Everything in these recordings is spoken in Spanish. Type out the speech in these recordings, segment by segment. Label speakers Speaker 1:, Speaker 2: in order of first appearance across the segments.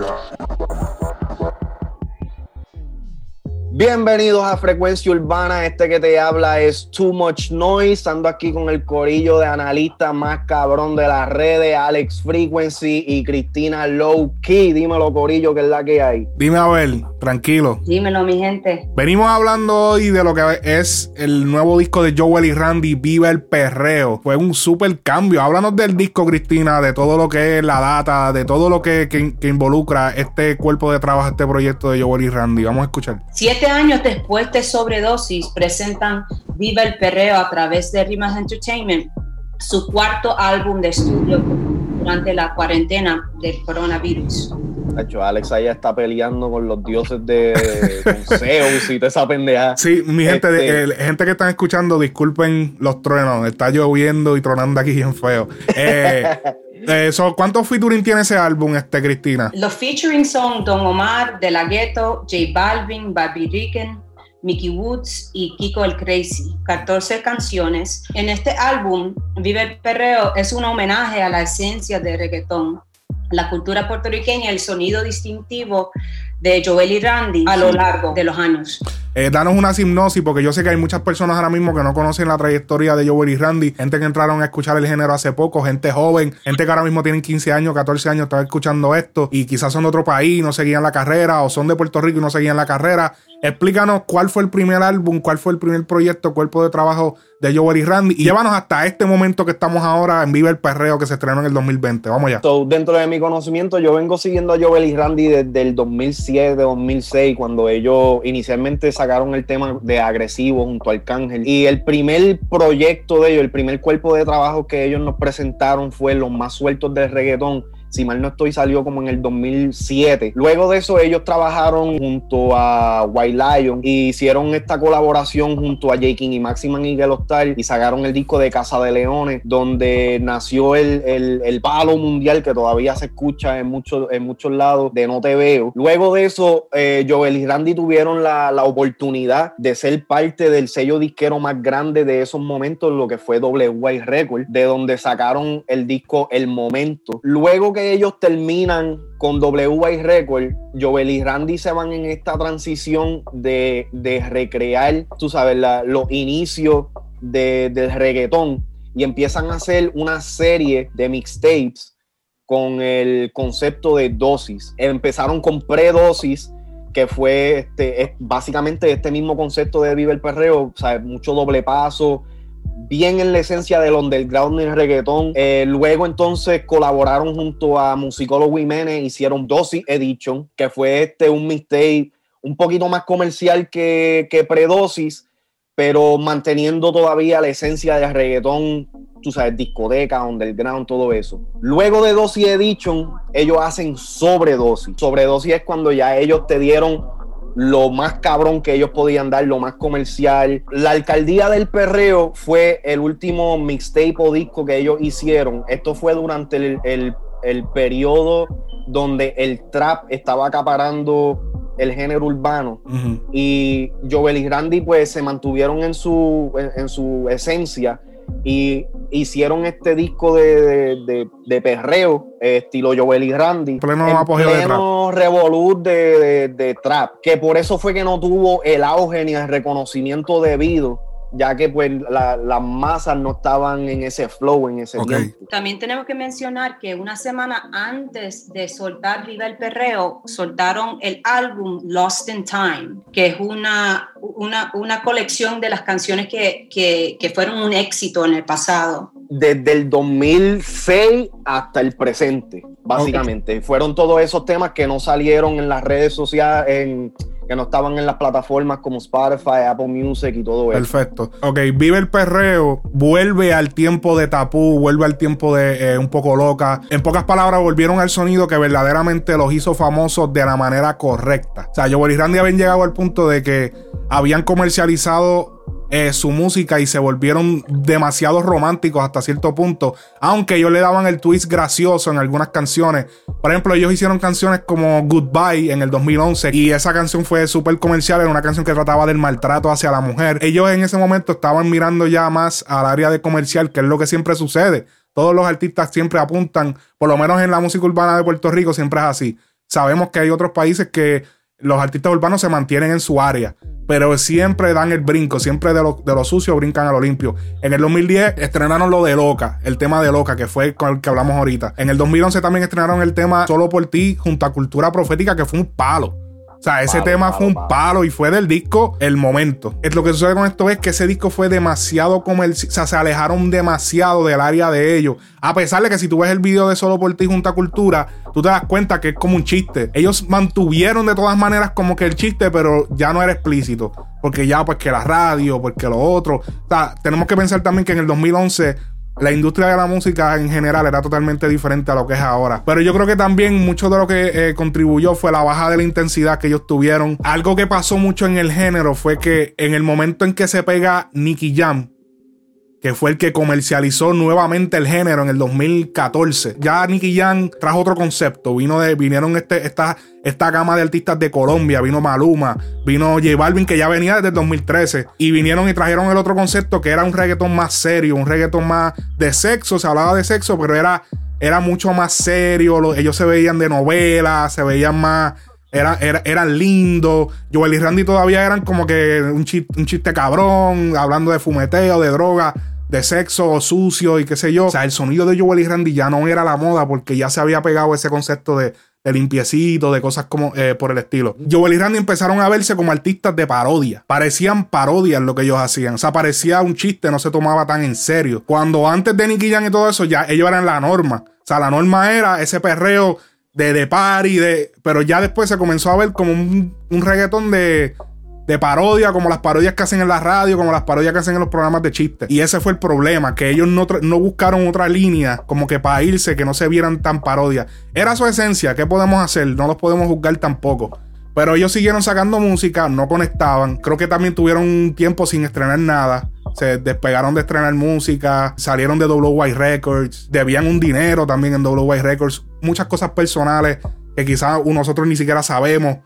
Speaker 1: Yeah. Bienvenidos a Frecuencia Urbana. Este que te habla es Too Much Noise. Ando aquí con el corillo de analistas más cabrón de las redes, Alex Frequency y Cristina Low Key. Dímelo, corillo, que es la que hay.
Speaker 2: Dime, Abel, tranquilo.
Speaker 3: Dímelo, mi gente.
Speaker 2: Venimos hablando hoy de lo que es el nuevo disco de Joel y Randy, Viva el Perreo. Fue un super cambio. Háblanos del disco, Cristina, de todo lo que es la data, de todo lo que, que, que involucra este cuerpo de trabajo, este proyecto de Joel y Randy. Vamos a escuchar.
Speaker 3: Siete años después de Sobredosis, presentan Viva el Perreo a través de Rimas Entertainment, su cuarto álbum de estudio durante la cuarentena del coronavirus.
Speaker 1: De hecho, Alex allá está peleando con los dioses de con Zeus y toda esa pendeja.
Speaker 2: Sí, mi gente,
Speaker 1: Este-
Speaker 2: eh, gente que están escuchando, disculpen los truenos. Está lloviendo y tronando aquí bien feo. Eh, eh, so, ¿Cuántos featuring tiene ese álbum, este, Cristina?
Speaker 3: Los featuring son Don Omar, De La Ghetto, J Balvin, Barbie Ricken, Mickey Woods y Kiko el Crazy. 14 canciones. En este álbum, Vive el Perreo es un homenaje a la esencia del reggaetón, la cultura puertorriqueña el sonido distintivo de Joel y Randy a lo largo de los años.
Speaker 2: Eh, danos una hipnosis, porque yo sé que hay muchas personas ahora mismo que no conocen la trayectoria de Joel y Randy, gente que entraron a escuchar el género hace poco, gente joven, gente que ahora mismo tienen 15 años, 14 años, están escuchando esto y quizás son de otro país, no seguían la carrera, o son de Puerto Rico y no seguían la carrera. Explícanos cuál fue el primer álbum, cuál fue el primer proyecto, cuerpo de trabajo de Joel y Randy, y llévanos hasta este momento que estamos ahora en Viva el Perreo que se estrenó en el 2020. Vamos allá.
Speaker 1: So, dentro de mi conocimiento, yo vengo siguiendo a Joel y Randy desde el 2007, 2006, cuando ellos inicialmente sacaron el tema de Agresivo junto a Arcángel. Y el primer proyecto de ellos, el primer cuerpo de trabajo que ellos nos presentaron fue Los Más Sueltos del Reggaetón. Si mal no estoy, salió como en el 2007. Luego de eso, ellos trabajaron junto a White Lion y hicieron esta colaboración junto a J. King y Maximan y Star y sacaron el disco de Casa de Leones, donde nació el, el, el palo mundial que todavía se escucha en muchos, en muchos lados de No Te Veo. Luego de eso, eh, Joel y Randy tuvieron la, la oportunidad de ser parte del sello disquero más grande de esos momentos, lo que fue WY Record, de donde sacaron el disco El Momento. Luego que ellos terminan con WY Record, Joel y Randy se van en esta transición de, de recrear, tú sabes, la- los inicios de- del reggaetón y empiezan a hacer una serie de mixtapes con el concepto de dosis. Empezaron con predosis, que fue este, es básicamente este mismo concepto de Vive el Perreo, o sea, mucho doble paso, bien en la esencia del underground del reggaetón. Eh, luego entonces colaboraron junto a Musicólogo Jiménez, hicieron Dosis Edition, que fue este un mixtape un poquito más comercial que, que Predosis, pero manteniendo todavía la esencia del reggaetón, tú sabes, discoteca, underground, todo eso. Luego de Dosis Edition, ellos hacen Sobredosis. Sobredosis es cuando ya ellos te dieron lo más cabrón que ellos podían dar, lo más comercial. La alcaldía del perreo fue el último mixtape o disco que ellos hicieron. Esto fue durante el, el, el periodo donde el trap estaba acaparando el género urbano y Joel y Randy pues se mantuvieron en su, en, en su esencia y hicieron este disco de, de, de- de perreo eh, estilo Joel y Randy.
Speaker 2: Pleno
Speaker 1: en
Speaker 2: apogeo de
Speaker 1: pleno revolut de- de trap que por eso fue que no tuvo el auge ni el reconocimiento debido ya que pues la- las masas no estaban en ese flow en ese tiempo
Speaker 3: También tenemos que mencionar que una semana antes de soltar Viva el Perreo, soltaron el álbum Lost in Time, que es una, una, una colección de las canciones que, que, que fueron un éxito en el pasado.
Speaker 1: desde el 2006 hasta el presente, básicamente. Fueron todos esos temas que no salieron en las redes sociales, en, que no estaban en las plataformas como Spotify, Apple Music y todo eso.
Speaker 2: Perfecto. Ok, Vive el Perreo, vuelve al tiempo de Tapú, vuelve al tiempo de eh, Un poco loca. En pocas palabras, volvieron al sonido que verdaderamente los hizo famosos de la manera correcta. O sea, Joel y Randy habían llegado al punto de que habían comercializado eh, su música y se volvieron demasiado románticos hasta cierto punto. Aunque ellos le daban el twist gracioso en algunas canciones. Por ejemplo, ellos hicieron canciones como Goodbye en el 2011 y esa canción fue súper comercial. Era una canción que trataba del maltrato hacia la mujer. Ellos en ese momento estaban mirando ya más al área de comercial, que es lo que siempre sucede. Todos los artistas siempre apuntan, por lo menos en la música urbana de Puerto Rico, siempre es así. sabemos que hay otros países que los artistas urbanos se mantienen en su área, pero siempre dan el brinco, siempre de lo, de lo sucio brincan a lo limpio. En el 2010 estrenaron lo de Loca, el tema de Loca, que fue con el que hablamos ahorita. En el 2011 también estrenaron el tema Solo por ti junto a Cultura Profética, que fue un palo. O sea, ese tema fue un palo. y fue del disco El Momento. Es, lo que sucede con esto es que ese disco fue demasiado comercial. O sea, se alejaron demasiado del área de ellos. A pesar de que si tú ves el video de Solo por ti junto a Cultura, tú te das cuenta que es como un chiste. Ellos mantuvieron de todas maneras como que el chiste, pero ya no era explícito. Porque ya, pues que la radio, porque lo otro. O sea, tenemos que pensar también que en el 2011 la industria de la música en general era totalmente diferente a lo que es ahora. Pero yo creo que también mucho de lo que eh, contribuyó fue la baja de la intensidad que ellos tuvieron. Algo que pasó mucho en el género fue que en el momento en que se pega Nicky Jam, que fue el que comercializó nuevamente el género en el 2014. Ya Nicky Jam trajo otro concepto. Vino de, vinieron este, esta, esta gama de artistas de Colombia. Vino Maluma, vino J Balvin, que ya venía desde el 2013. Y vinieron y trajeron el otro concepto que era un reggaetón más serio, un reggaetón más de sexo. Se hablaba de sexo, pero era, era mucho más serio. ellos se veían de novela, se veían más era, era, eran lindos. Joel y Randy todavía eran como que un chiste, un chiste cabrón, hablando de fumeteo, de droga, de sexo sucio y qué sé yo. O sea, el sonido de Joel y Randy ya no era la moda porque ya se había pegado ese concepto de, de limpiecito, de cosas como eh, por el estilo. Joel y Randy empezaron a verse como artistas de parodia. Parecían parodias lo que ellos hacían. O sea, parecía un chiste, no se tomaba tan en serio. Cuando antes de Nicky Jam y todo eso, ya ellos eran la norma. O sea, la norma era ese perreo de, de party, de, pero ya después se comenzó a ver como un, reggaetón de, de parodia, como las parodias que hacen en la radio, como las parodias que hacen en los programas de chistes. Y ese fue el problema, que ellos no, no buscaron otra línea como que para irse, que no se vieran tan parodias. Era su esencia, ¿qué podemos hacer? No los podemos juzgar tampoco. Pero ellos siguieron sacando música, no conectaban. Creo que también tuvieron un tiempo sin estrenar nada se despegaron de estrenar música, salieron de WY Records, debían un dinero también en WY Records, muchas cosas personales que quizás nosotros ni siquiera sabemos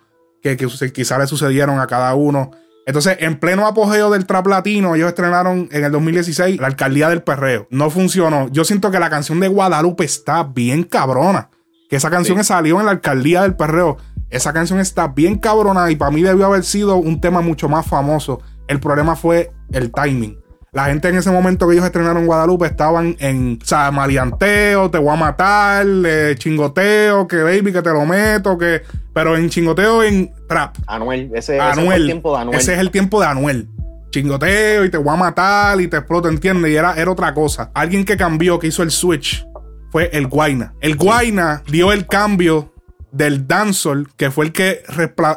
Speaker 2: que, quizás le sucedieron a cada uno. Entonces, en pleno apogeo del trap latino, ellos estrenaron en el 2016 la alcaldía del perreo. No funcionó. Yo siento que la canción de Guadalupe está bien cabrona. Que esa canción salió en la alcaldía del perreo. Esa canción está bien cabrona y para mí debió haber sido un tema mucho más famoso. El problema fue el timing. La gente en ese momento que ellos estrenaron Guadalupe estaban en, o sea, malianteo, te voy a matar, eh, chingoteo, que baby, que te lo meto, que. Pero en chingoteo en trap.
Speaker 1: Anuel, ese, es el tiempo de Anuel.
Speaker 2: Ese es el tiempo de Anuel. Chingoteo y te voy a matar y te exploto, ¿entiendes? Y era, era otra cosa. Alguien que cambió, que hizo el switch, fue el Guaina. El Guaina dio el cambio del dancehall, que fue el que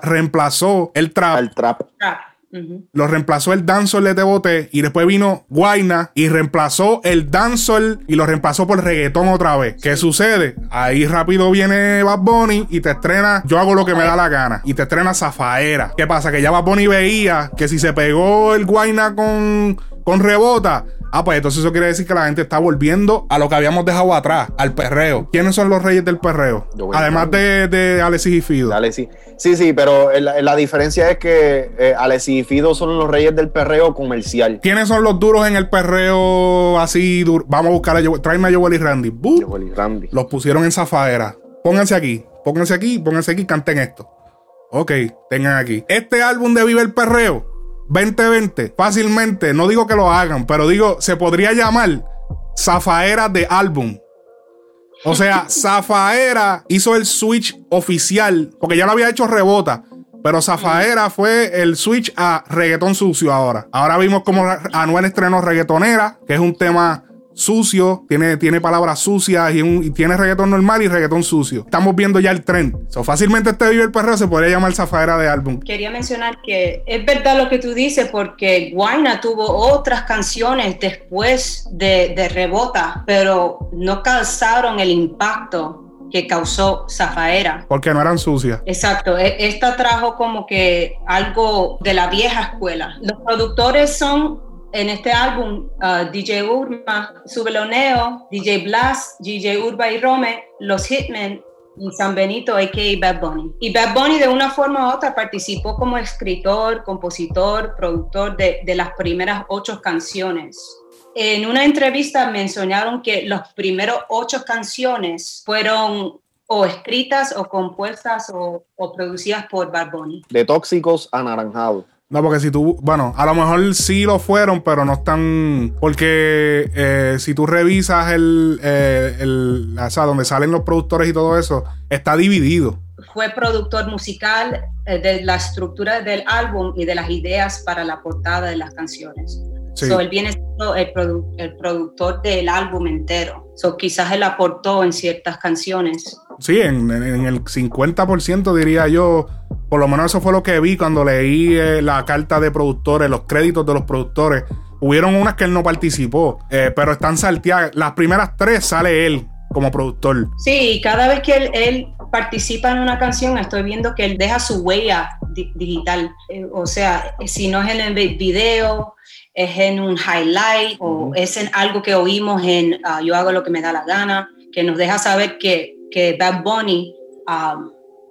Speaker 2: reemplazó el trap.
Speaker 1: El trap.
Speaker 2: Lo reemplazó el dancehall de Bote y después vino Guaina y reemplazó el dancehall y lo reemplazó por reggaetón otra vez. ¿Qué sucede? Ahí rápido viene Bad Bunny y te estrena Yo hago lo que me da la gana y te estrena Zafaera. ¿Qué pasa? Que ya Bad Bunny veía que si se pegó el Guaina con, con rebota, Ah, pues entonces eso quiere decir que la gente está volviendo a lo que habíamos dejado atrás, al perreo. ¿Quiénes son los reyes del perreo? Además de, de Alexis y Fido.
Speaker 1: Alexis. Sí, sí, pero la, diferencia es que eh, Alexis y Fido son los reyes del perreo comercial.
Speaker 2: ¿Quiénes son los duros en el perreo así? Vamos a buscar a Joel. Tráeme a Joel y Randy. Joel y Randy. Los pusieron en zafaera. Pónganse aquí, pónganse aquí, pónganse aquí, canten esto. Ok, tengan aquí. Este álbum de Vive el Perreo 2020, fácilmente, no digo que lo hagan, pero digo, se podría llamar Zafaera de álbum. O sea, Zafaera hizo el switch oficial, porque ya lo había hecho Rebota, pero Zafaera fue el switch a reggaetón sucio ahora. Ahora vimos como Anuel estrenó reggaetonera, que es un tema sucio, tiene, tiene palabras sucias y, tiene reggaetón normal y reggaetón sucio. Estamos viendo ya el tren. So, fácilmente este Vive el Perreo se podría llamar zafaera de álbum.
Speaker 3: Quería mencionar que es verdad lo que tú dices porque Guayna tuvo otras canciones después de, de Rebota, pero no causaron el impacto que causó Zafaera.
Speaker 2: Porque no eran sucias.
Speaker 3: Exacto. E, esta trajo como que algo de la vieja escuela. Los productores son en este álbum uh, DJ Urma, Subeloneo, DJ Blas, DJ Urba y Rome, Los Hitmen y San Benito, a.k.a. Bad Bunny. Y Bad Bunny de una forma u otra participó como escritor, compositor, productor de, las primeras ocho canciones. En una entrevista mencionaron que los primeros ocho canciones fueron o escritas o compuestas o, o producidas por Bad Bunny.
Speaker 1: De tóxicos a naranjados.
Speaker 2: No, porque si tú, bueno, a lo mejor sí lo fueron, pero no están, porque eh, si tú revisas el, eh, el, o sea, donde salen los productores y todo eso, está dividido.
Speaker 3: Fue productor musical eh, de la estructura del álbum y de las ideas para la portada de las canciones.
Speaker 2: Sí.
Speaker 3: So, él viene siendo el, produ- el productor del álbum entero. So, quizás él aportó en ciertas canciones.
Speaker 2: Sí, en, en- el 50% diría yo. Por lo menos eso fue lo que vi cuando leí eh, la carta de productores, los créditos de los productores. Hubieron unas que él no participó, eh, pero están salteadas. Las primeras tres sale él como productor.
Speaker 3: Sí, y cada vez que él, él participa en una canción, estoy viendo que él deja su huella di- digital. Eh, o sea, si no es en el vi- video, es en un highlight o es en algo que oímos en ah, Yo hago lo que me da la gana, que nos deja saber que, que Bad Bunny ah,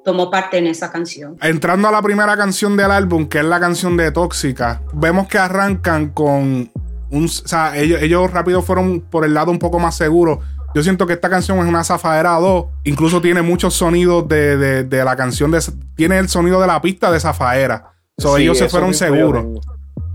Speaker 3: tomó parte en esa canción.
Speaker 2: Entrando a la primera canción del álbum, que es la canción de Tóxica, vemos que arrancan con un. O sea, ellos, ellos rápido fueron por el lado un poco más seguro. Yo siento que esta canción es una zafadera 2. Incluso tiene muchos sonidos de, de- de la canción. De, tiene el sonido de la pista de zafaera. So,
Speaker 1: Sí,
Speaker 2: ellos se fueron seguros.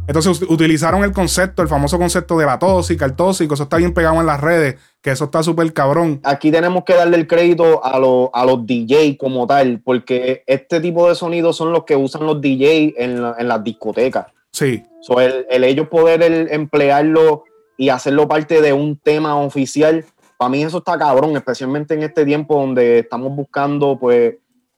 Speaker 2: Entonces ut- utilizaron el concepto, el famoso concepto de la tóxica, el tóxico. Eso está bien pegado en las redes. Que eso está súper cabrón.
Speaker 1: Aquí tenemos que darle el crédito a, los- a los DJ como tal, porque este tipo de sonidos son los que usan los DJ en, la- en las discotecas.
Speaker 2: Sí.
Speaker 1: So, el, el ellos poder el- emplearlo y hacerlo parte de un tema oficial, para mí eso está cabrón, especialmente en este tiempo donde estamos buscando pues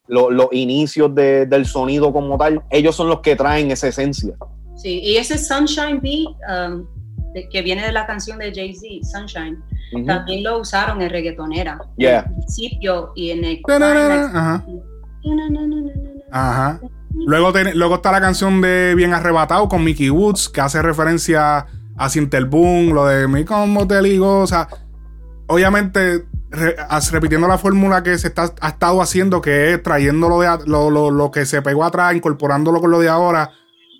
Speaker 1: lo- los inicios de- del sonido como tal. Ellos son los que traen esa esencia.
Speaker 3: Sí, y ese Sunshine Beat, um, de- que viene de la canción de Jay-Z, Sunshine, también lo usaron en reggaetonera.
Speaker 1: Yeah.
Speaker 3: En el principio y en el
Speaker 2: Ajá. Ajá. Luego, ten- luego está la canción de Bien Arrebatado con Mickey Woods, que hace referencia a Boom, lo de Mi como te digo. O sea, obviamente, re- as- repitiendo la fórmula que se está, ha estado haciendo, que es trayendo lo, de, lo, lo- lo que se pegó atrás, incorporándolo con lo de ahora.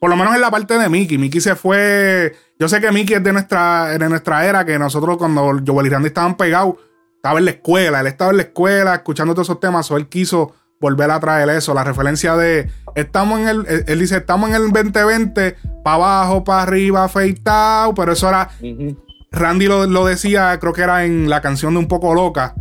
Speaker 2: Por lo menos en la parte de Mickey. Mickey se fue. Yo sé que Mickey es de nuestra, de nuestra era, que nosotros cuando Joel y Randy estaban pegados, estaba en la escuela. Él estaba en la escuela escuchando todos esos temas, o él quiso volver a traer eso. La referencia de estamos en el, él, dice, estamos en el 2020, para abajo, para arriba, afeitado, pero eso era. Randy lo, lo decía, creo que era en la canción de Un poco loca,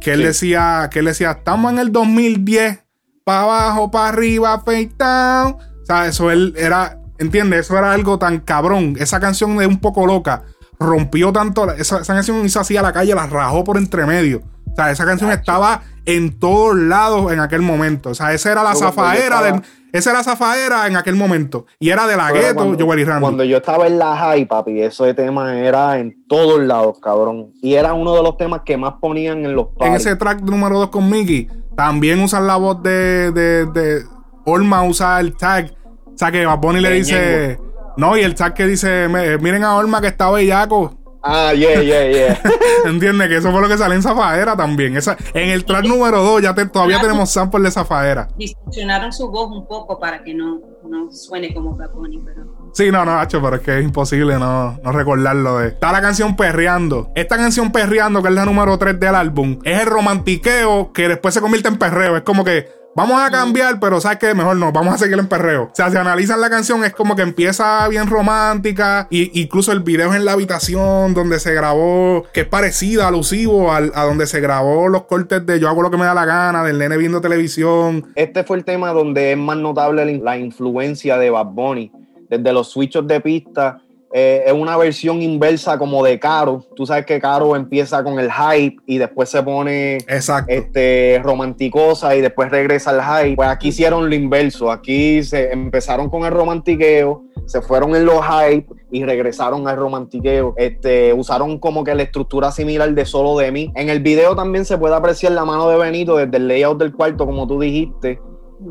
Speaker 2: que él
Speaker 1: Sí.
Speaker 2: decía, que él decía, estamos en el 2010, para abajo, para arriba, afeitado. O sea, eso él era, ¿entiendes? Eso era algo tan cabrón. Esa canción de Un poco loca rompió tanto, esa, esa canción hizo así a la calle, la rajó por entre medio. O sea, esa canción estaba en todos lados en aquel momento. O sea, esa era la
Speaker 1: Yo
Speaker 2: zafaera del- esa era la zafaera en aquel momento. Y era de la gueto, Joel y Randy.
Speaker 1: Cuando yo estaba en la high, papi, ese tema era en todos lados, cabrón. Y era uno de los temas que más ponían en los
Speaker 2: en ese track número 2 con Mickey, también usan la voz de, de, de Olma, usa el tag. O sea, que Bad Bunny le dice. No, y el tag que dice: "Me- Miren a Olma que está bellaco.
Speaker 1: Ah, yeah, yeah, yeah.
Speaker 2: ¿Entiendes? Que eso fue lo que salió en Zafaera también. Esa, en el track número 2 ya te- todavía tenemos sample de Zafaera.
Speaker 3: Distorsionaron su voz un poco para que no, no suene como Bad Bunny, pero...
Speaker 2: Sí, no, no, hacho, pero es que es imposible no, no recordarlo de. Está la canción Perreando. Esta canción Perreando, que es la número 3 del álbum, es el romantiqueo que después se convierte en perreo. Es como que vamos a cambiar, pero ¿sabes qué? Mejor no, vamos a seguir en perreo. O sea, si analizan la canción, es como que empieza bien romántica. Y incluso el video es en la habitación donde se grabó, que es parecida, alusivo al- a donde se grabó los cortes de Yo hago lo que me da la gana, del nene viendo televisión.
Speaker 1: Este fue el tema donde es más notable la, la influencia de Bad Bunny. Desde los switches de pista, eh, es una versión inversa como de Caro. Tú sabes que Caro empieza con el hype y después se pone
Speaker 2: Exacto.
Speaker 1: este, romanticosa y después regresa al hype. Pues aquí hicieron lo inverso. Aquí se empezaron con el romantiqueo, se fueron en los hype y regresaron al romantiqueo. Este, usaron como que la estructura similar de Solo de mí. En el video también se puede apreciar la mano de Benito desde el layout del cuarto, como tú dijiste.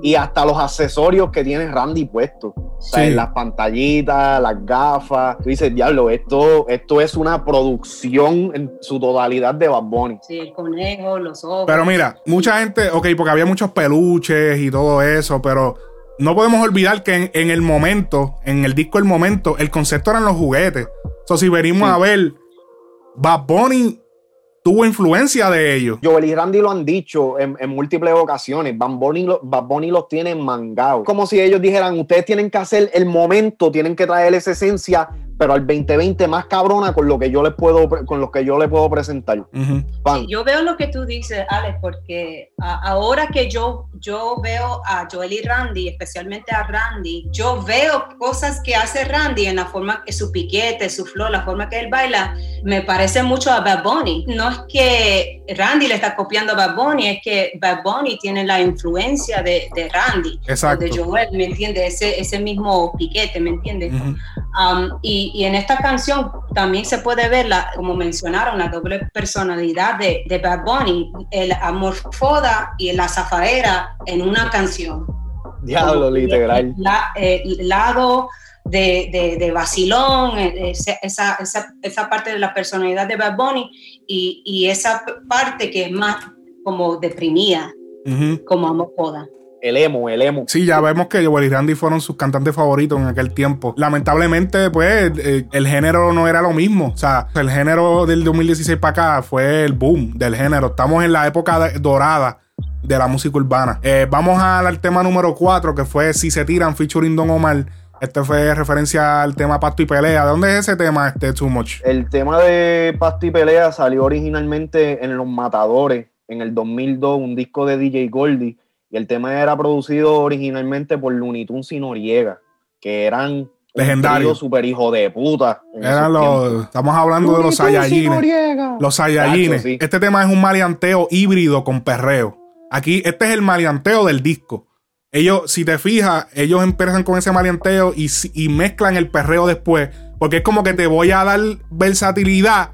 Speaker 1: Y hasta los accesorios que tiene Randy puestos. O sea,
Speaker 2: Sí.
Speaker 1: las pantallitas, las gafas. Tú dices, diablo, esto, esto es una producción en su totalidad de Bad Bunny.
Speaker 3: Sí, el conejo, los ojos.
Speaker 2: Pero mira, mucha gente, ok, porque había muchos peluches y todo eso, pero no podemos olvidar que en, en el momento, en el disco El Momento, el concepto eran los juguetes. O sea, si venimos
Speaker 1: Sí.
Speaker 2: a ver, Bad Bunny tuvo influencia de ellos.
Speaker 1: Joel y Randy lo han dicho en, múltiples ocasiones. Bad Bunny, los tiene mangados. Como si ellos dijeran, ustedes tienen que hacer el momento, tienen que traer esa esencia pero al 2020 más cabrona con lo que yo les puedo con lo que yo le puedo presentar.
Speaker 3: yo veo lo que tú dices, Alex, porque ahora que yo yo veo a Joel y Randy, especialmente a Randy, yo veo cosas que hace Randy en la forma que su piquete, su flow, la forma que él baila, me parece mucho a Bad Bunny. No es que Randy le está copiando a Bad Bunny, es que Bad Bunny tiene la influencia de, de Randy,
Speaker 2: Exacto.
Speaker 3: de Joel, ¿me entiendes? Ese, ese mismo piquete, ¿me entiendes? Um, y, en esta canción también se puede ver, la, como mencionaron, la doble personalidad de, de Bad Bunny, el amor foda y la zafaera en una canción.
Speaker 1: Diablo, literal.
Speaker 3: El, lado de, de, de vacilón, eh, esa, esa, esa, parte de la personalidad de Bad Bunny y, y esa parte que es más como deprimida, como amor foda
Speaker 1: el emo, el emo.
Speaker 2: Sí, ya vemos que Joel y Randy fueron sus cantantes favoritos en aquel tiempo. Lamentablemente, pues, eh, el género no era lo mismo. O sea, el género del 2016 para acá fue el boom del género. Estamos en la época dorada de la música urbana. Eh, vamos al tema número 4, que fue Si se tiran, featuring Don Omar. Este fue referencia al tema Pasto y Pelea. ¿De dónde es ese tema, este Too Much?
Speaker 1: El tema de Pasto y Pelea salió originalmente en Los Matadores, en el 2002, un disco de DJ Goldie y el tema era producido originalmente por Looney Tunes y Noriega, que eran
Speaker 2: legendarios.
Speaker 1: super hijo de puta.
Speaker 2: Eran los, estamos hablando de los Saiyajines. Los Saiyajines. Este tema es un maleanteo híbrido con perreo. Aquí, este es el maleanteo del disco. Ellos, si te fijas, ellos empiezan con ese maleanteo y, y mezclan el perreo después. Porque es como que te voy a dar versatilidad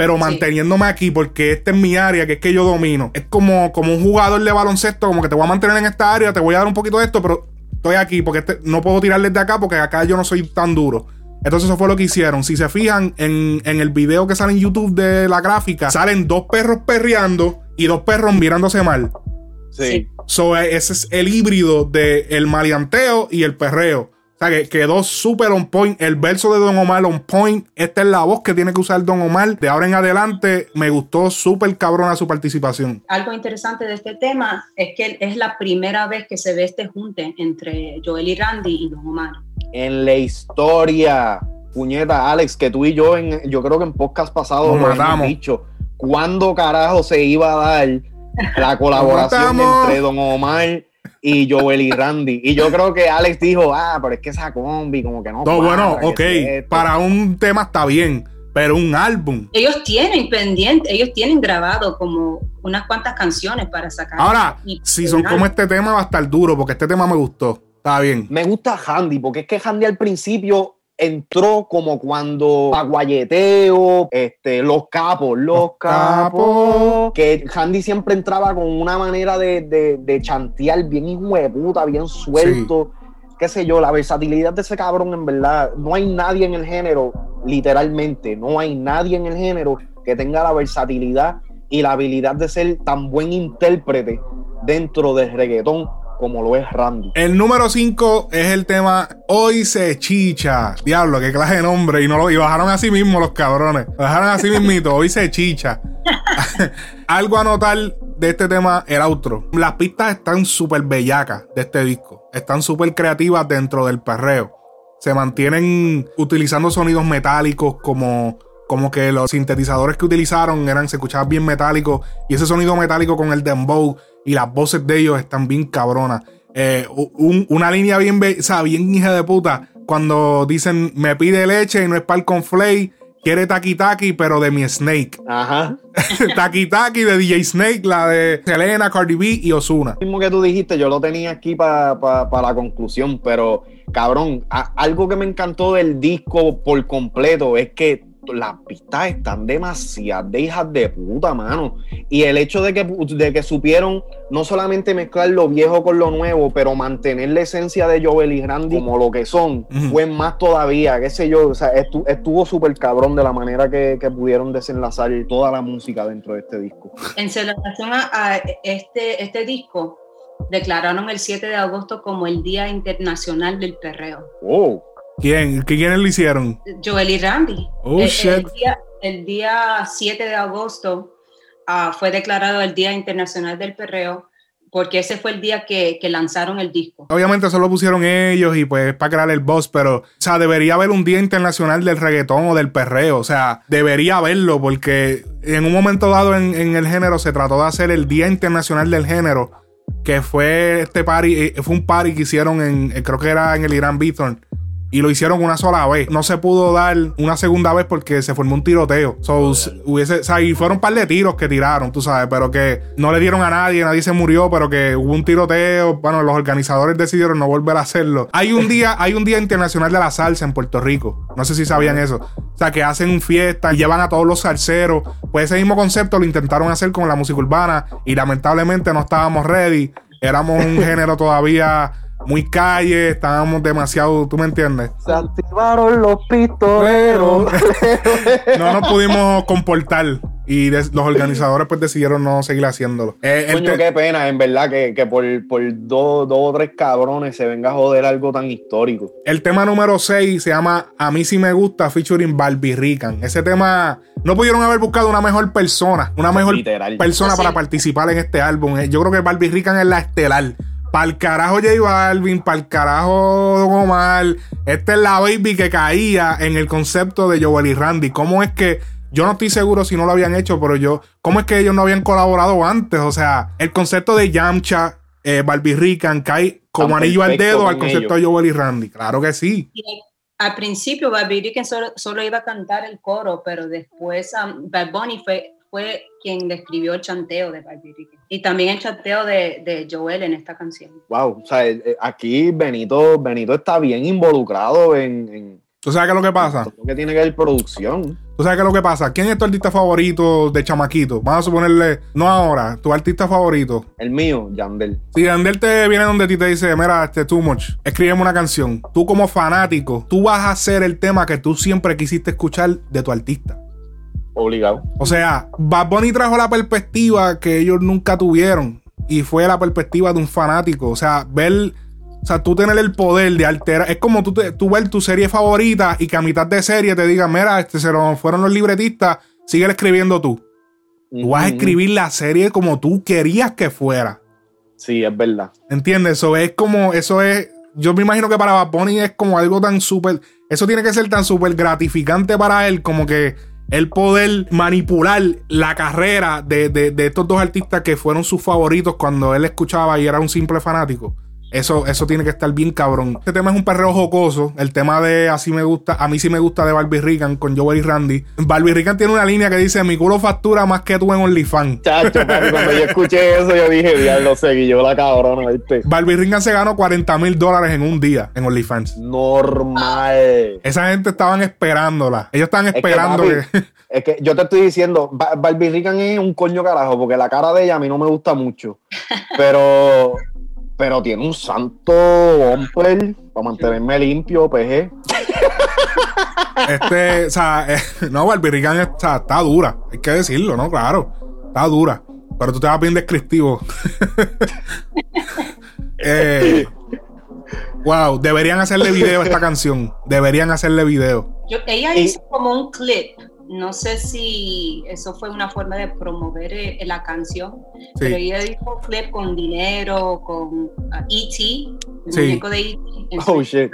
Speaker 2: pero manteniéndome aquí porque esta es mi área, que es que yo domino. Es como, como un jugador de baloncesto, como que te voy a mantener en esta área, te voy a dar un poquito de esto, pero estoy aquí porque este, no puedo tirar desde acá porque acá yo no soy tan duro. Entonces eso fue lo que hicieron. Si se fijan en, el video que sale en YouTube de la gráfica, salen dos perros perreando y dos perros mirándose mal.
Speaker 1: Sí.
Speaker 2: So, ese es el híbrido del el maleanteo y el perreo. O sea, que quedó súper on point. El verso de Don Omar on point. Esta es la voz que tiene que usar Don Omar. De ahora en adelante me gustó súper cabrona su participación.
Speaker 3: Algo interesante de este tema es que es la primera vez que se ve este junte entre Joel y Randy y Don Omar.
Speaker 1: En la historia, puñeta, Alex, que tú y yo, en, yo creo que en podcast pasado
Speaker 2: lo hemos
Speaker 1: dicho, ¿cuándo carajo se iba a dar la colaboración entre Don Omar y Joel y Randy. Y yo creo que Alex dijo, ah, pero es que esa combi como que no.
Speaker 2: No, bueno, ok, para un tema está bien, pero un álbum.
Speaker 3: Ellos tienen pendiente, ellos tienen grabado como unas cuantas canciones para sacar.
Speaker 2: Ahora, si son como este tema va a estar duro, porque este tema me gustó. Está bien.
Speaker 1: Me gusta Handy, porque es que Handy al principio entró como cuando Aguayeteo, este, los capos, los, capos, que Handy siempre entraba con una manera de, de, chantear bien hijo de puta, bien suelto. Qué sé yo, la versatilidad de ese cabrón, en verdad, no hay nadie en el género, literalmente, no hay nadie en el género que tenga la versatilidad y la habilidad de ser tan buen intérprete dentro del reggaetón como lo es Randy.
Speaker 2: El número 5 es el tema Hoy se chicha. Diablo, qué clase de nombre. Y no lo y bajaron así mismo los cabrones. Lo dejaron así mismito. Hoy se chicha. Algo a notar de este tema, el outro. Las pistas están súper bellacas de este disco. Están súper creativas dentro del perreo. Se mantienen utilizando sonidos metálicos como como que los sintetizadores que utilizaron eran, se escuchaban bien metálicos y ese sonido metálico con el dembow y las voces de ellos están bien cabronas. Eh, una línea bien, o sea, bien hija de puta cuando dicen me pide leche y no es para el flay quiere Taki Taki, pero de mi Snake.
Speaker 1: Ajá.
Speaker 2: taki Taki de DJ Snake, la de Selena, Cardi B y Osuna.
Speaker 1: mismo que tú dijiste, yo lo tenía aquí para la conclusión, pero cabrón, algo que me encantó del disco por completo es que las pistas están demasiado de hijas de puta, mano. Y el hecho de que, de que supieron no solamente mezclar lo viejo con lo nuevo, pero mantener la esencia de Joel y Randy como lo que son, fue más todavía, qué sé yo, o sea, estuvo súper cabrón de la manera que, pudieron desenlazar toda la música dentro de este disco.
Speaker 3: En celebración a, este, este disco, declararon el 7 de agosto como el Día Internacional del Perreo.
Speaker 1: Oh.
Speaker 2: ¿Quién? ¿Quiénes lo hicieron?
Speaker 3: Joel y Randy.
Speaker 2: Oh,
Speaker 3: el,
Speaker 2: shit.
Speaker 3: El día, 7 de agosto ah, fue declarado el Día Internacional del Perreo porque ese fue el día que, que, lanzaron el disco.
Speaker 2: Obviamente eso lo pusieron ellos y pues para crear el boss, pero, o sea, debería haber un Día Internacional del Reggaetón o del Perreo, o sea, debería haberlo porque en un momento dado en, en el género se trató de hacer el Día Internacional del Género, que fue este party, eh, fue un party que hicieron en, creo que era en el Irán Bithorn y lo hicieron una sola vez. No se pudo dar una segunda vez porque se formó un tiroteo. So, hubiese, o sea, y fueron un par de tiros que tiraron, tú sabes, pero que no le dieron a nadie, nadie se murió, pero que hubo un tiroteo. Bueno, los organizadores decidieron no volver a hacerlo. Hay un día, hay un día internacional de la salsa en Puerto Rico. No sé si sabían eso. O sea, que hacen un fiesta y llevan a todos los salseros. Pues ese mismo concepto lo intentaron hacer con la música urbana y lamentablemente no estábamos ready. Éramos un género todavía muy calle, estábamos demasiado, ¿tú me entiendes?
Speaker 1: Se activaron los pistoleros.
Speaker 2: no nos pudimos comportar y los organizadores pues decidieron no seguir haciéndolo.
Speaker 1: Eh, Coño, qué pena, en verdad, que, por, por dos, o tres cabrones se venga a joder algo tan histórico.
Speaker 2: El tema número 6 se llama A mí sí me gusta featuring Barbie Rican. Ese tema no pudieron haber buscado una mejor persona, una mejor persona para participar en este álbum. Yo creo que Barbie Rican es la estelar. Para el carajo J Balvin, para el carajo Don Omar. Esta es la baby que caía en el concepto de Joel y Randy. ¿Cómo es que yo no estoy seguro si no lo habían hecho, pero yo, ¿cómo es que ellos no habían colaborado antes? O sea, el concepto de Yamcha, eh, Barbie Rican, cae como anillo al dedo al concepto de Joel y Randy. Claro que sí.
Speaker 3: al principio, Barbie Rican solo, iba a cantar el coro, pero después um, Bad Bunny fue fue quien describió el chanteo de Barbie y también el chanteo de, de, Joel en esta canción.
Speaker 1: Wow, o sea, eh, eh, aquí Benito, Benito está bien involucrado en,
Speaker 2: ¿Tú sabes qué es lo que pasa?
Speaker 1: Que tiene que ver producción.
Speaker 2: ¿Tú sabes qué es lo que pasa? ¿Quién es tu artista favorito de chamaquito? Vamos a suponerle, no ahora, tu artista favorito.
Speaker 1: El mío, Yandel.
Speaker 2: Si Yandel te viene donde ti te dice, mira, este too much, escríbeme una canción. Tú como fanático, tú vas a hacer el tema que tú siempre quisiste escuchar de tu artista.
Speaker 1: Obligado.
Speaker 2: O sea, Bad Bunny trajo la perspectiva que ellos nunca tuvieron. Y fue la perspectiva de un fanático. O sea, ver. O sea, tú tener el poder de alterar. Es como tú, tú ver tu serie favorita y que a mitad de serie te digan, mira, este se lo fueron los libretistas, sigue escribiendo tú. Tú vas a escribir la serie como tú querías que fuera.
Speaker 1: Sí, es verdad.
Speaker 2: ¿Entiendes? Eso es como, eso es, yo me imagino que para Bad Bunny es como algo tan súper, eso tiene que ser tan súper gratificante para él como que el poder manipular la carrera de, de, estos dos artistas que fueron sus favoritos cuando él escuchaba y era un simple fanático. Eso, eso tiene que estar bien cabrón. Este tema es un perreo jocoso. El tema de Así me gusta, a mí sí me gusta de Barbie Rican con Joel y Randy. Barbie Rican tiene una línea que dice: Mi culo factura más que tú en OnlyFans.
Speaker 1: Chacho, cuando yo escuché eso, yo dije: Diablo, seguí yo la cabrona, ¿viste?
Speaker 2: Barbie Rican se ganó 40 mil dólares en un día en OnlyFans.
Speaker 1: Normal.
Speaker 2: Esa gente estaban esperándola. Ellos estaban esperando
Speaker 1: que, Es que yo te estoy diciendo, Barbie Rican es un coño carajo, porque la cara de ella a mí no me gusta mucho. Pero pero tiene un santo bumper para mantenerme limpio, PG.
Speaker 2: Este, o sea, eh, no, Barbie está, está dura, hay que decirlo, ¿no? Claro, está dura. Pero tú te vas bien descriptivo. eh, wow, deberían hacerle video a esta canción. Deberían hacerle video.
Speaker 3: ella hizo como un clip no sé si eso fue una forma de promover eh, la canción, pero ella dijo clip con dinero, con E.T., el muñeco de E.T.
Speaker 1: Oh, shit.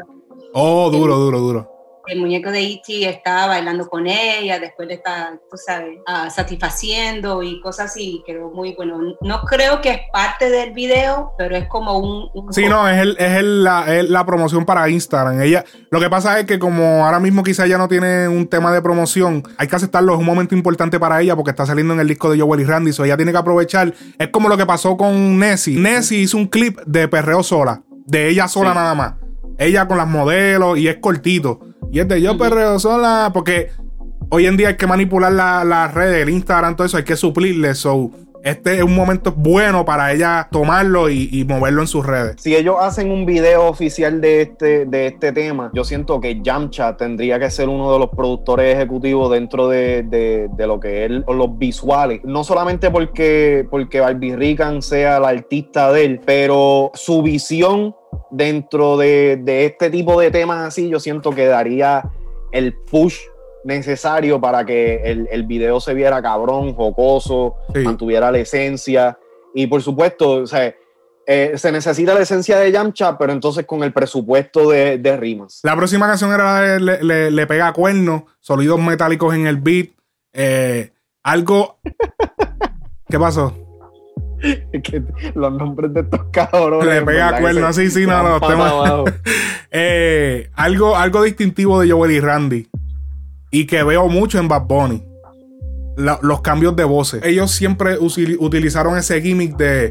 Speaker 2: Oh, duro, duro, duro
Speaker 3: el muñeco de E.T. está bailando con ella, después le está, tú sabes, uh, satisfaciendo y cosas así, quedó muy bueno. No creo que es parte del video, pero es como un...
Speaker 2: sí, no, es, el, es, el, la, es, la, promoción para Instagram. Ella, lo que pasa es que como ahora mismo quizá ya no tiene un tema de promoción, hay que aceptarlo, es un momento importante para ella porque está saliendo en el disco de Joel y Randy, so ella tiene que aprovechar. Es como lo que pasó con Nessie. Nessie hizo un clip de perreo sola, de ella sola nada más. Ella con las modelos y es cortito. Y es de yo perreo sola, porque hoy en día hay que manipular las la redes, el Instagram, todo eso, hay que suplirle. So, este es un momento bueno para ella tomarlo y, moverlo en sus redes.
Speaker 1: Si ellos hacen un video oficial de este, de este tema, yo siento que Yamcha tendría que ser uno de los productores ejecutivos dentro de, lo que es los visuales. No solamente porque, porque Barbie Rican sea la artista de él, pero su visión dentro de, de este tipo de temas así, yo siento que daría el push necesario para que el, el video se viera cabrón, jocoso,
Speaker 2: Sí.
Speaker 1: mantuviera la esencia. Y por supuesto, o sea, eh, se necesita la esencia de Yamcha, pero entonces con el presupuesto de, de rimas.
Speaker 2: La próxima canción era le, le- le pega cuernos, sonidos metálicos en el beat. eh, algo. ¿Qué pasó?
Speaker 1: Que los nombres de estos cabrones.
Speaker 2: Le pega
Speaker 1: se-
Speaker 2: sí, sí, no, temas-
Speaker 1: abajo.
Speaker 2: Eh, algo, algo distintivo de Joel y Randy. Y que veo mucho en Bad Bunny. La- los cambios de voces. Ellos siempre utilizaron ese gimmick de.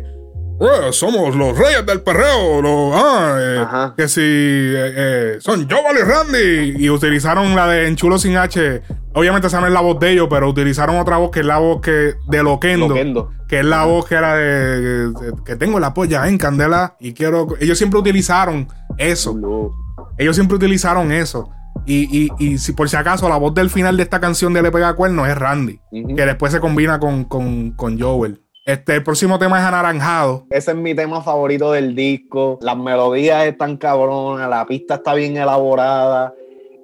Speaker 2: "Eh, somos los reyes del perreo. los- ah, eh, que si eh, son Joel y Randy. Y utilizaron la de Enchulo sin H. Obviamente esa no es la voz de ellos, pero utilizaron otra voz que es la voz que de Loquendo.
Speaker 1: Loquendo.
Speaker 2: Que es la voz que era de, de- que tengo la polla en candela y quiero. Ellos siempre utilizaron eso.
Speaker 1: Lo-
Speaker 2: Ellos siempre utilizaron eso. Y, y, y si por si acaso la voz del final de esta canción de Le Pega Cuernos es Randy, que después se combina con, con, con Joel. Este, el próximo tema es Anaranjado.
Speaker 1: Ese es mi tema favorito del disco. Las melodías están cabronas, la pista está bien elaborada.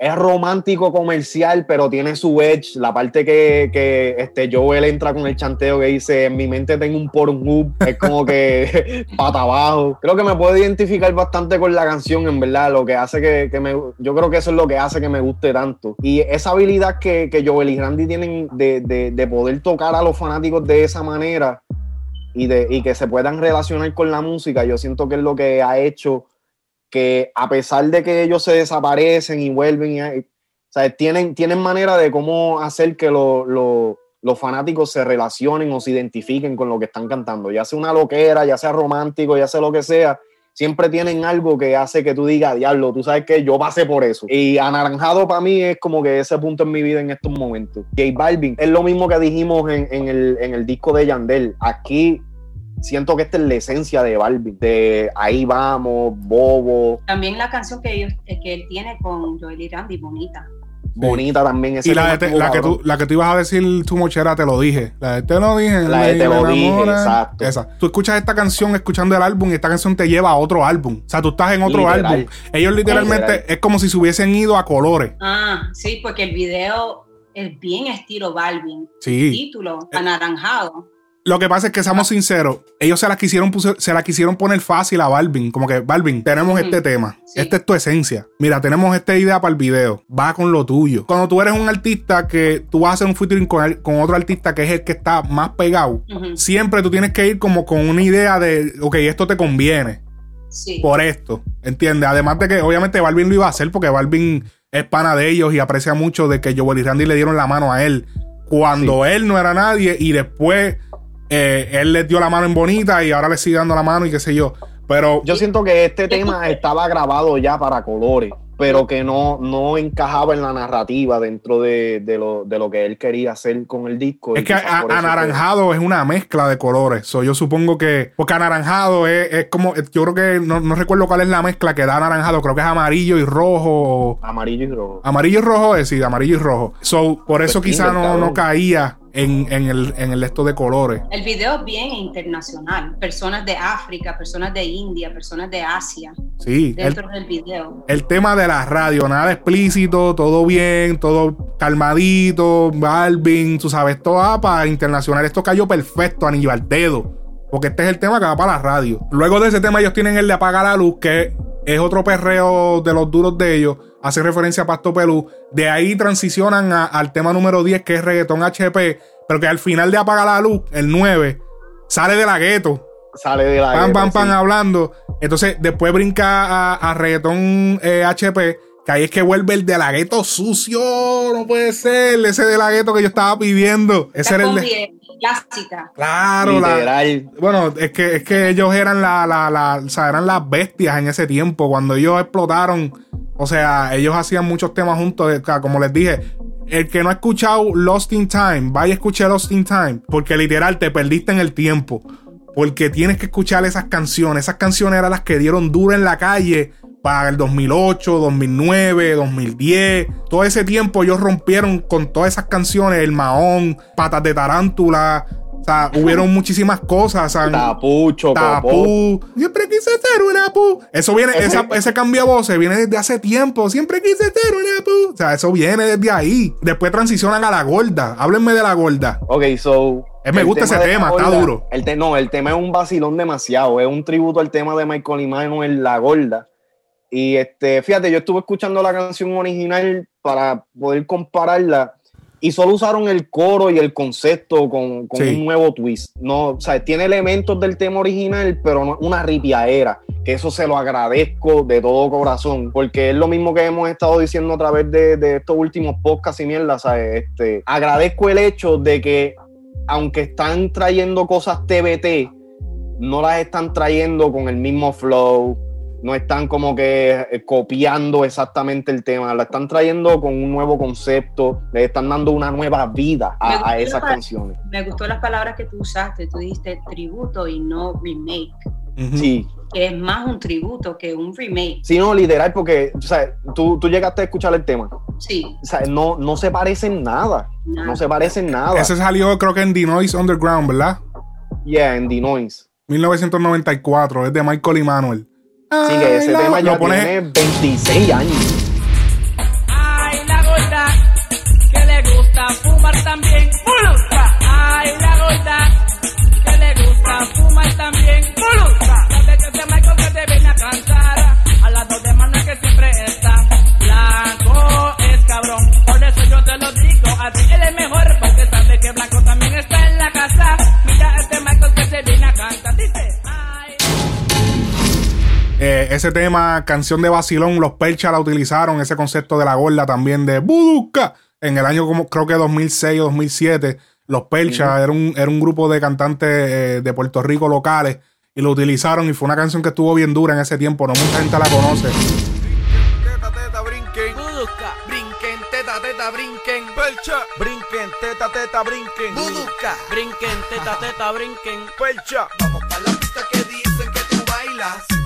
Speaker 1: Es romántico comercial, pero tiene su edge. La parte que, que este Joel entra con el chanteo que dice: En mi mente tengo un Pornhub. Es como que pata abajo. Creo que me puedo identificar bastante con la canción, en verdad. Lo que hace que, que me. Yo creo que eso es lo que hace que me guste tanto. Y esa habilidad que, que Joel y Randy tienen de, de- de poder tocar a los fanáticos de esa manera y, de, y que se puedan relacionar con la música, yo siento que es lo que ha hecho que a pesar de que ellos se desaparecen y vuelven, y, tienen, tienen manera de cómo hacer que lo- los fanáticos se relacionen o se identifiquen con lo que están cantando, ya sea una loquera, ya sea romántico, ya sea lo que sea. Siempre tienen algo que hace que tú digas, diablo, tú sabes que yo pasé por eso. Y Anaranjado para mí es como que ese punto en mi vida en estos momentos. J Balvin es lo mismo que dijimos en, en el, en el disco de Yandel. Aquí siento que esta es la esencia de Balvin, de ahí vamos, bobo,
Speaker 3: También la canción que, ellos, eh, que él tiene con Joel y Randy, bonita.
Speaker 1: bonita también. Ese
Speaker 2: Y la, te- la, que tú, la que tú ibas a decir tu mochera, te lo dije. La de te lo dije.
Speaker 1: La de Te lo dije,
Speaker 2: enamora.
Speaker 1: exacto.
Speaker 2: Esa. Tú escuchas esta canción escuchando el álbum y esta canción te lleva a otro álbum. O sea, tú estás en otro
Speaker 1: Literal.
Speaker 2: álbum. Ellos literalmente
Speaker 1: Literal.
Speaker 2: es como si se hubiesen ido a colores.
Speaker 3: Ah, sí, porque el video es bien estilo Balvin.
Speaker 2: Sí.
Speaker 3: Título, anaranjado.
Speaker 2: Lo que pasa es que seamos sinceros, ellos se la quisieron se la quisieron poner fácil a Balvin, como que Balvin, tenemos este tema,
Speaker 3: Sí.
Speaker 2: esta es tu esencia. Mira, tenemos esta idea para el video, va con lo tuyo. Cuando tú eres un artista que tú vas a hacer un featuring con, el- con otro artista que es el que está más pegado, siempre tú tienes que ir como con una idea de, ok, esto te conviene
Speaker 3: Sí.
Speaker 2: por esto, ¿entiendes? Además de que obviamente Balvin lo iba a hacer porque Balvin es pana de ellos y aprecia mucho de que Joel y Randy le dieron la mano a él cuando él no era nadie y después eh, él les dio la mano en bonita y ahora le sigue dando la mano y qué sé yo. Pero
Speaker 1: Yo siento que este tema estaba grabado ya para colores, pero que no, no encajaba en la narrativa dentro de, de lo, de lo que él quería hacer con el disco.
Speaker 2: es que a- anaranjado es una mezcla de colores. So, yo supongo que. Porque anaranjado es, es como. Yo creo que. No, no recuerdo cuál es la mezcla que da anaranjado. Creo que es amarillo y rojo.
Speaker 1: Amarillo y rojo.
Speaker 2: Amarillo y rojo es, sí, amarillo y rojo. So, por eso
Speaker 1: Pues
Speaker 2: quizá no, no caía en, en el, en el esto de colores.
Speaker 3: El video es bien internacional. Personas de África, personas de India, personas de Asia
Speaker 2: Sí. El,
Speaker 3: dentro del video.
Speaker 2: el tema de la radio, nada explícito, todo bien, todo calmadito, Balvin, tú sabes, todo va para internacional. Esto cayó perfecto, anillo al dedo. Porque este es el tema que va para la radio. Luego de ese tema, ellos tienen el de apagar la luz, que es otro perreo de los duros de ellos. Hace referencia a Pasto Pelú. De ahí transicionan a- al tema número 10, que es reggaetón HP. Pero que al final de apagar la luz, el 9, sale de la gueto.
Speaker 1: Sale de la.
Speaker 2: Pam,
Speaker 1: guerra,
Speaker 2: pam, pam,
Speaker 1: sí.
Speaker 2: hablando. Entonces, después brinca a, a reggaetón eh, HP. Que ahí es que vuelve el de la gueto sucio. No puede ser. Ese de la gueto que yo estaba pidiendo. Ese era el de.
Speaker 3: Clásica.
Speaker 2: Claro, la,
Speaker 1: Literal.
Speaker 2: bueno, es que, es que ellos eran la, la, la- o sea, eran las bestias en ese tiempo. Cuando ellos explotaron, o sea, ellos hacían muchos temas juntos. O sea, como les dije, el que no ha escuchado Lost in Time, vaya a escuchar Lost in Time. Porque literal te perdiste en el tiempo. Porque tienes que escuchar esas canciones. Esas canciones eran las que dieron duro en la calle para el 2008, 2009, 2010. Todo ese tiempo ellos rompieron con todas esas canciones. El Mahón, Patas de Tarántula. O sea, hubieron muchísimas cosas. O sea,
Speaker 1: Tapucho,
Speaker 2: Tapú. Siempre quise ser una pu. Eso viene,
Speaker 1: Ese-
Speaker 2: esa- ese cambio de voces viene desde hace tiempo. Siempre quise ser una pu. O sea, eso viene desde ahí. Después transicionan a la gorda. Háblenme de la gorda.
Speaker 1: Ok, so.
Speaker 2: Eh, me gusta ese tema, está duro.
Speaker 1: El te- no, el tema es un vacilón demasiado. Es un tributo al tema de Michael Imano en La Gorda. Y este, fíjate, yo estuve escuchando la canción original para poder compararla. Y solo usaron el coro y el concepto con, con
Speaker 2: Sí.
Speaker 1: un nuevo twist. No, o sea, tiene elementos del tema original, pero no una ripiaera. Que eso se lo agradezco de todo corazón. Porque es lo mismo que hemos estado diciendo a través de, de estos últimos podcasts y mierda. ¿sabes? Este, agradezco el hecho de que aunque están trayendo cosas TBT, no las están trayendo con el mismo flow, no están como que eh, copiando exactamente el tema, la están trayendo con un nuevo concepto, le están dando una nueva vida a, esas canciones.
Speaker 3: Me gustó las palabras que tú usaste. Tú dijiste tributo y no remake.
Speaker 1: Sí,
Speaker 3: Que es más un tributo que un remake.
Speaker 1: sí, no, literal, porque o sea, tú, tú llegaste a escuchar el tema,
Speaker 3: Sí.
Speaker 1: o sea, no, no se parecen nada,
Speaker 3: nada.
Speaker 1: no se parecen nada.
Speaker 2: Ese salió, creo que en The Noise Underground, ¿verdad?
Speaker 1: Yeah, en The Noise.
Speaker 2: 1994. Es de Michael Emanuel.
Speaker 1: Sí, que ese tema ya
Speaker 2: pones-
Speaker 1: tiene 26 años.
Speaker 4: Ay, la gorda, que le gusta fumar también. Ay, la gorda, que le gusta fumar también.
Speaker 2: Eh, ese tema, canción de vacilón, los Percha la utilizaron, ese concepto de la gorda también de Buduca. En el año como creo que 2006 o 2007, los Percha era, un, era un grupo de cantantes eh, de Puerto Rico locales y lo utilizaron y fue una canción que estuvo bien dura en ese tiempo, no mucha gente la conoce.
Speaker 5: Teta, teta, brinquen.
Speaker 4: Buduca.
Speaker 5: Brinquen, teta, teta, brinquen. Percha. Brinquen, teta, teta, brinquen. Buduca.
Speaker 4: Brinquen, teta, teta, brinquen.
Speaker 5: Percha. Vamos pa' la pista que dicen que tú bailas.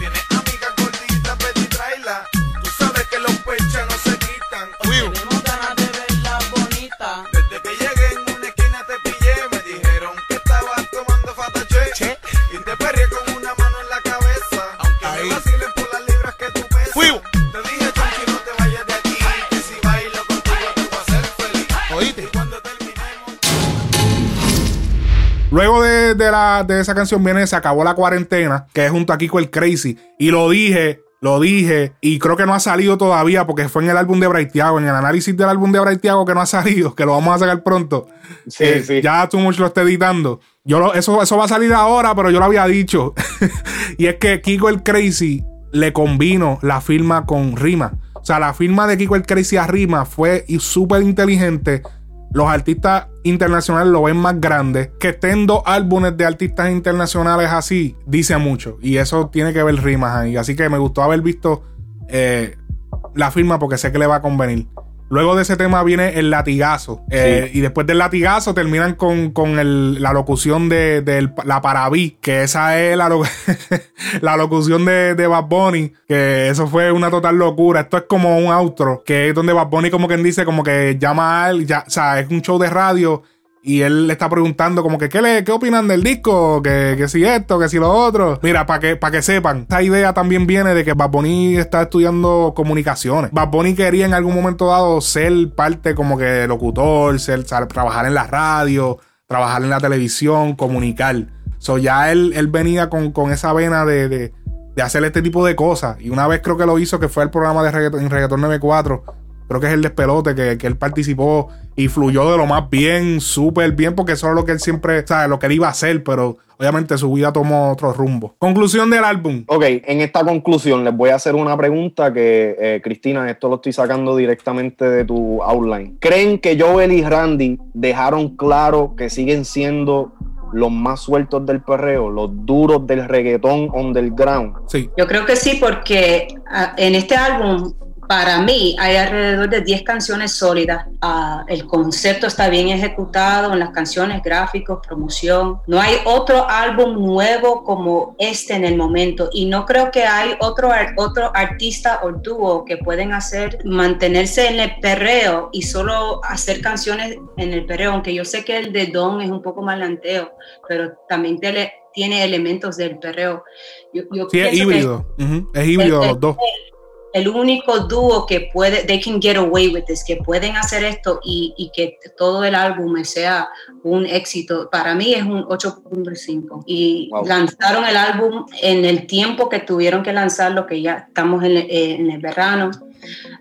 Speaker 4: De,
Speaker 5: la, de
Speaker 2: esa canción viene Se acabó la cuarentena, que es junto a Kiko el Crazy. Y lo dije, lo dije, y creo que no ha salido todavía porque fue en el álbum de Braithiago, en el análisis del álbum de Braithiago que no ha salido, que lo vamos a sacar pronto.
Speaker 1: Sí,
Speaker 2: Eh,
Speaker 1: sí.
Speaker 2: Ya Too Much lo está editando. Yo lo- eso, eso va a salir ahora, pero yo lo había dicho. y es que Kiko el Crazy le combino la firma con rima. O sea, la firma de Kiko el Crazy a rima fue y súper inteligente. Los artistas internacionales lo ven más grande. Que estén dos álbumes de artistas internacionales así, dice mucho. Y eso tiene que ver rimas ahí. Así que me gustó haber visto eh, la firma porque sé que le va a convenir. Luego de ese tema viene el latigazo. Eh, Y después del latigazo terminan con, con el- la locución de, de la Parabí, que esa es la, la locución de, de Bad Bunny, que eso fue una total locura. Esto es como un outro, que es donde Bad Bunny como quien dice, como que llama a él, ya, o sea, es un show de radio y él le está preguntando como que, ¿qué, le, qué opinan del disco? Que, que si esto, que si lo otro. Mira, para que, que sepan, esta idea también viene de que Bad Bunny está estudiando comunicaciones. Bad Bunny quería en algún momento dado ser parte como que locutor, ser, trabajar en la radio, trabajar en la televisión, comunicar. So ya él, él venía con, con esa vena de, de, de hacer este tipo de cosas. Y una vez creo que lo hizo, que fue el programa de reggaeton, en Reggaeton 94. Creo que es el despelote que, que él participó y fluyó de lo más bien, súper bien, porque eso es lo que él siempre, sabe, lo que él iba a hacer, pero obviamente su vida tomó otro rumbo. Conclusión del álbum.
Speaker 1: Ok, en esta conclusión les voy a hacer una pregunta que, eh, Cristina, esto lo estoy sacando directamente de tu outline. ¿Creen que Joel y Randy dejaron claro que siguen siendo los más sueltos del perreo, los duros del reggaetón underground?
Speaker 2: Sí.
Speaker 3: Yo creo que sí, porque ah, en este álbum para mí hay alrededor de 10 canciones sólidas. Ah, el concepto está bien ejecutado en las canciones, gráficos, promoción. No hay otro álbum nuevo como este en el momento y no creo que hay otro, otro artista o dúo que pueden hacer, mantenerse en el perreo y solo hacer canciones en el perreo, aunque yo sé que el de Don es un poco más lanteo, pero también tiene, tiene elementos del perreo. Yo, yo
Speaker 2: Sí, es
Speaker 3: que
Speaker 2: híbrido. Es híbrido
Speaker 3: el-
Speaker 2: los dos.
Speaker 3: El único dúo que puede, they can get away with this, que pueden hacer esto y, y que todo el álbum sea un éxito, para mí es un 8.5. Y
Speaker 1: Wow.
Speaker 3: lanzaron el álbum en el tiempo que tuvieron que lanzarlo, que ya estamos en, el- eh, en el verano.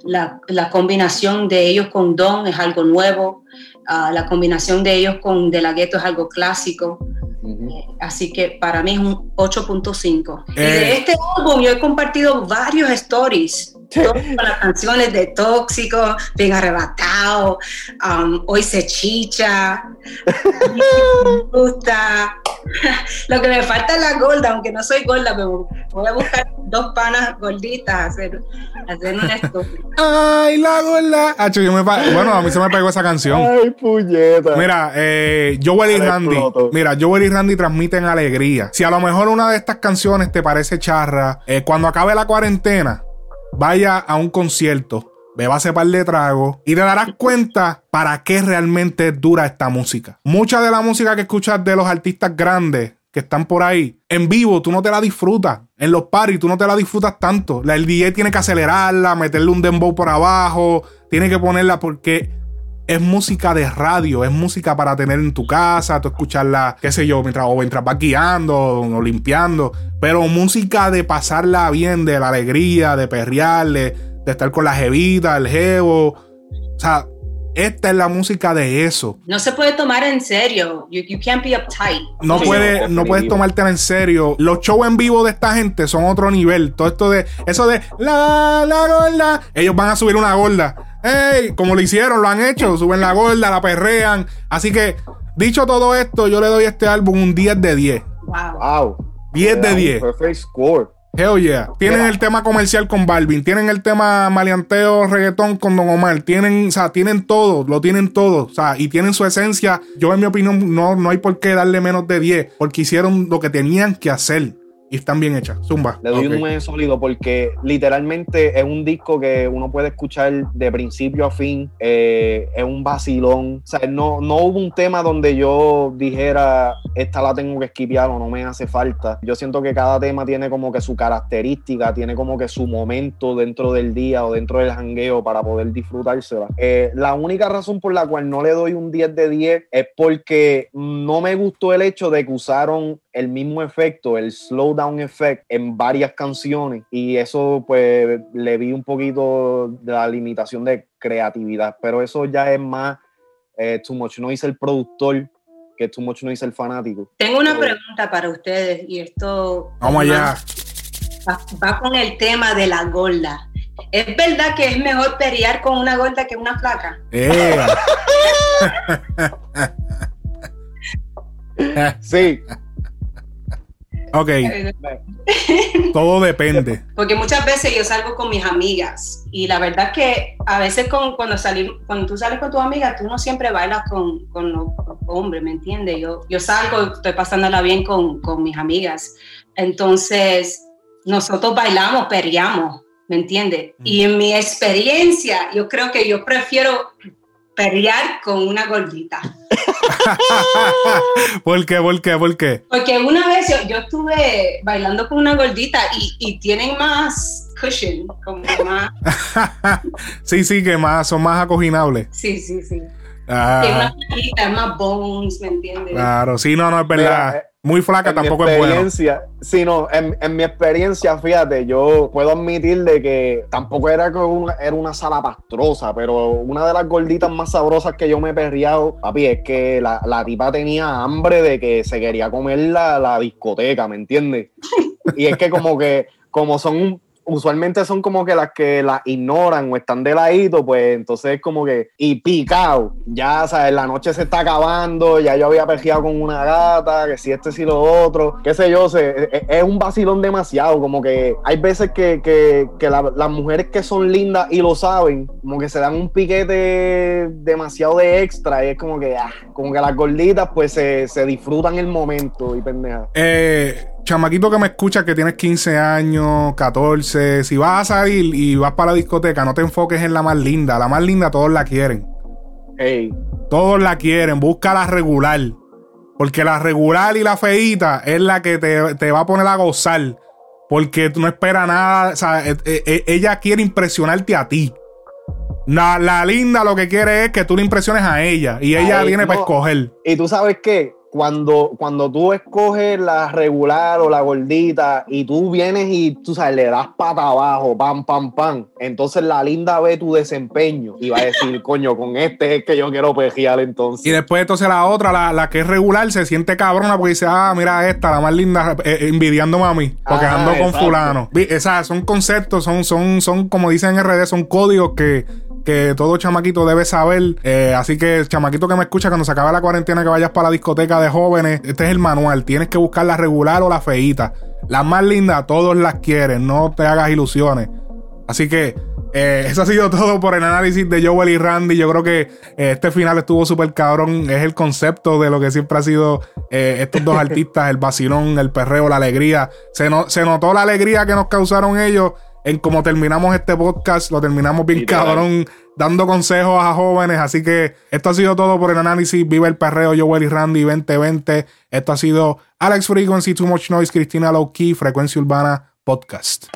Speaker 3: La, la combinación de ellos con Don es algo nuevo. ah, la combinación de ellos con De La Ghetto es algo clásico. Eh, Así que para mí es un 8.5. Y
Speaker 2: Eh.
Speaker 3: de este álbum yo he compartido varios stories. todas las canciones de Tóxico, Bien Arrebatado, um, Hoy se chicha, Me gusta. Lo que me falta es la gorda, aunque no soy gorda, pero voy a buscar dos panas gorditas, hacer, hacer un story.
Speaker 2: Ay, la gorda. Acho, yo me pa- bueno, a mí se me pegó esa canción.
Speaker 1: Ay, puñeta.
Speaker 2: Mira, eh, Joel y Randy. Mira, Joel y Randy transmiten alegría. Si a lo mejor una de estas canciones te parece charra, eh, cuando acabe la cuarentena, vaya a un concierto, bebase par de tragos y te darás cuenta para qué realmente dura esta música. Mucha de la música que escuchas de los artistas grandes que están por ahí, en vivo tú no te la disfrutas. En los parties tú no te la disfrutas tanto. La- DJ tiene que acelerarla, meterle un dembow por abajo, tiene que ponerla porque es música de radio, es música para tener en tu casa, tú escucharla, qué sé yo, mientras, o mientras vas guiando o limpiando, pero música de pasarla bien, de la alegría, de perrear, de, estar con la jevita, el jevo. O sea, esta es la música de eso.
Speaker 3: No se puede tomar en serio. You, you can't be uptight.
Speaker 2: No,
Speaker 1: Sí,
Speaker 2: puede,
Speaker 1: no,
Speaker 2: puedes tomártela en serio. Los shows en vivo de esta gente son otro nivel. Todo esto de, eso de la, la gorda. Ellos van a subir una gorda. ¡Ey! Como lo hicieron, lo han hecho. Suben la gorda, la perrean. Así que, dicho todo esto, yo le doy a este álbum un 10 de 10.
Speaker 3: Wow.
Speaker 1: Wow.
Speaker 2: 10 de
Speaker 1: Era un
Speaker 2: 10.
Speaker 1: Perfect score.
Speaker 2: Hell yeah. Tienen el tema comercial con Balvin, tienen el tema maleanteo, reggaetón con Don Omar, tienen, o sea, tienen todo, lo tienen todo, o sea, y tienen su esencia. Yo, en mi opinión, no, no hay por qué darle menos de 10, porque hicieron lo que tenían que hacer y están bien hechas. Zumba.
Speaker 1: Le doy
Speaker 2: Ok.
Speaker 1: un 9 sólido porque literalmente es un disco que uno puede escuchar de principio a fin. eh, es un vacilón. O sea, no, no hubo un tema donde yo dijera, esta la tengo que esquipear o no me hace falta. Yo siento que cada tema tiene como que su característica, tiene como que su momento dentro del día o dentro del jangueo para poder disfrutársela. Eh, la única razón por la cual no le doy un 10 de 10 es porque no me gustó el hecho de que usaron el mismo efecto, el slowdown effect, en varias canciones. Y eso, pues, le vi un poquito de la limitación de creatividad. Pero eso ya es más eh, Too Much Noise el productor que Too Much Noise el fanático.
Speaker 3: Tengo una
Speaker 1: Oh.
Speaker 3: pregunta para ustedes y esto
Speaker 2: Vamos allá.
Speaker 3: va, va con el tema de la gorda. ¿Es verdad que es mejor pelear con una gorda que una flaca?
Speaker 2: Eh.
Speaker 1: Sí,
Speaker 2: ok, todo depende.
Speaker 3: Porque muchas veces yo salgo con mis amigas y la verdad que a veces con, cuando, salir, cuando tú sales con tus amigas, tú no siempre bailas con, con los hombres, ¿me entiendes? Yo, yo salgo, estoy pasándola bien con, con mis amigas. Entonces, nosotros bailamos, perreamos, ¿me entiendes? Y en mi experiencia, yo creo que yo prefiero perrear con una gordita.
Speaker 2: ¿Por qué? ¿Por qué? ¿Por qué?
Speaker 3: Porque una vez yo, yo estuve bailando con una gordita y, y tienen más cushion, como más...
Speaker 2: sí, sí, que más, son más acoginables.
Speaker 3: Sí, sí, sí.
Speaker 2: Ah,
Speaker 3: Tiene una flaquita, más bones, ¿me entiendes?
Speaker 2: claro, sí, no, no es verdad.
Speaker 1: Mira, eh,
Speaker 2: Muy flaca
Speaker 1: en mi
Speaker 2: tampoco es bueno.
Speaker 1: experiencia, sí, no, en, en mi experiencia, fíjate, yo puedo admitir de que tampoco era que una, era una sala pastrosa, pero una de las gorditas más sabrosas que yo me he perreado, papi, es que la, la tipa tenía hambre de que se quería comer la, la discoteca, ¿me entiendes? Y es que como que, como son un- usualmente son como que las que las ignoran o están de ladito, pues entonces es como que, y picado, ya, sabes, la noche se está acabando, ya yo había pejeado con una gata, que si este, si lo otro, qué sé yo, se, e, e, es, un vacilón demasiado, como que hay veces que, que, que la- las mujeres que son lindas y lo saben, como que se dan un piquete demasiado de extra, y es como que, ah, como que las gorditas pues se, se disfrutan el momento y pendeja.
Speaker 2: Eh, chamaquito que me escucha que tienes 15 años, 14, si vas a salir y vas para la discoteca, no te enfoques en la más linda. La más linda todos la quieren.
Speaker 1: Ey,
Speaker 2: Todos la quieren. Busca la regular. Porque la regular y la feíta es la que te, te va a poner a gozar. Porque tú no esperas nada. O sea, eh, eh, ella quiere impresionarte a ti. La, la linda lo que quiere es que tú le impresiones a ella. Y ella
Speaker 1: Ay,
Speaker 2: viene para escoger.
Speaker 1: Y tú sabes qué, cuando, cuando tú escoges la regular o la gordita y tú vienes y tú sabes, le das pata abajo, pam, pam, pam, entonces la linda ve tu desempeño y va a decir, coño, con este es que yo quiero pejear
Speaker 2: Y
Speaker 1: entonces.
Speaker 2: después entonces la otra, la, la que es regular, se siente cabrona porque dice, ah, mira esta, la más linda, eh, eh, envidiándome a mí, porque
Speaker 1: Ajá,
Speaker 2: ando con
Speaker 1: exacto.
Speaker 2: fulano. Vi- Esas son conceptos, son, son, son, como dicen en RD, son códigos que, que todo chamaquito debe saber. Eh, así que, chamaquito que me escucha, cuando se acabe la cuarentena, que vayas para la discoteca de jóvenes, este es el manual. Tienes que buscar la regular o la feíta. Las más lindas, todos las quieren, no te hagas ilusiones. Así que eh, eso ha sido todo por el análisis de Joel y Randy. Yo creo que eh, este final estuvo súper cabrón. Es el concepto de lo que siempre ha sido eh, estos dos artistas: el vacilón, el perreo, la alegría. Se, no- se notó la alegría que nos causaron ellos en cómo terminamos este podcast. Lo terminamos bien cabrón, dando consejos a jóvenes. Así que esto ha sido todo por el análisis. Viva el perreo, Joel y Randy 2020. Esto ha sido Alex Frequency, Too Much Noise, Cristina Low Key, Frecuencia Urbana Podcast.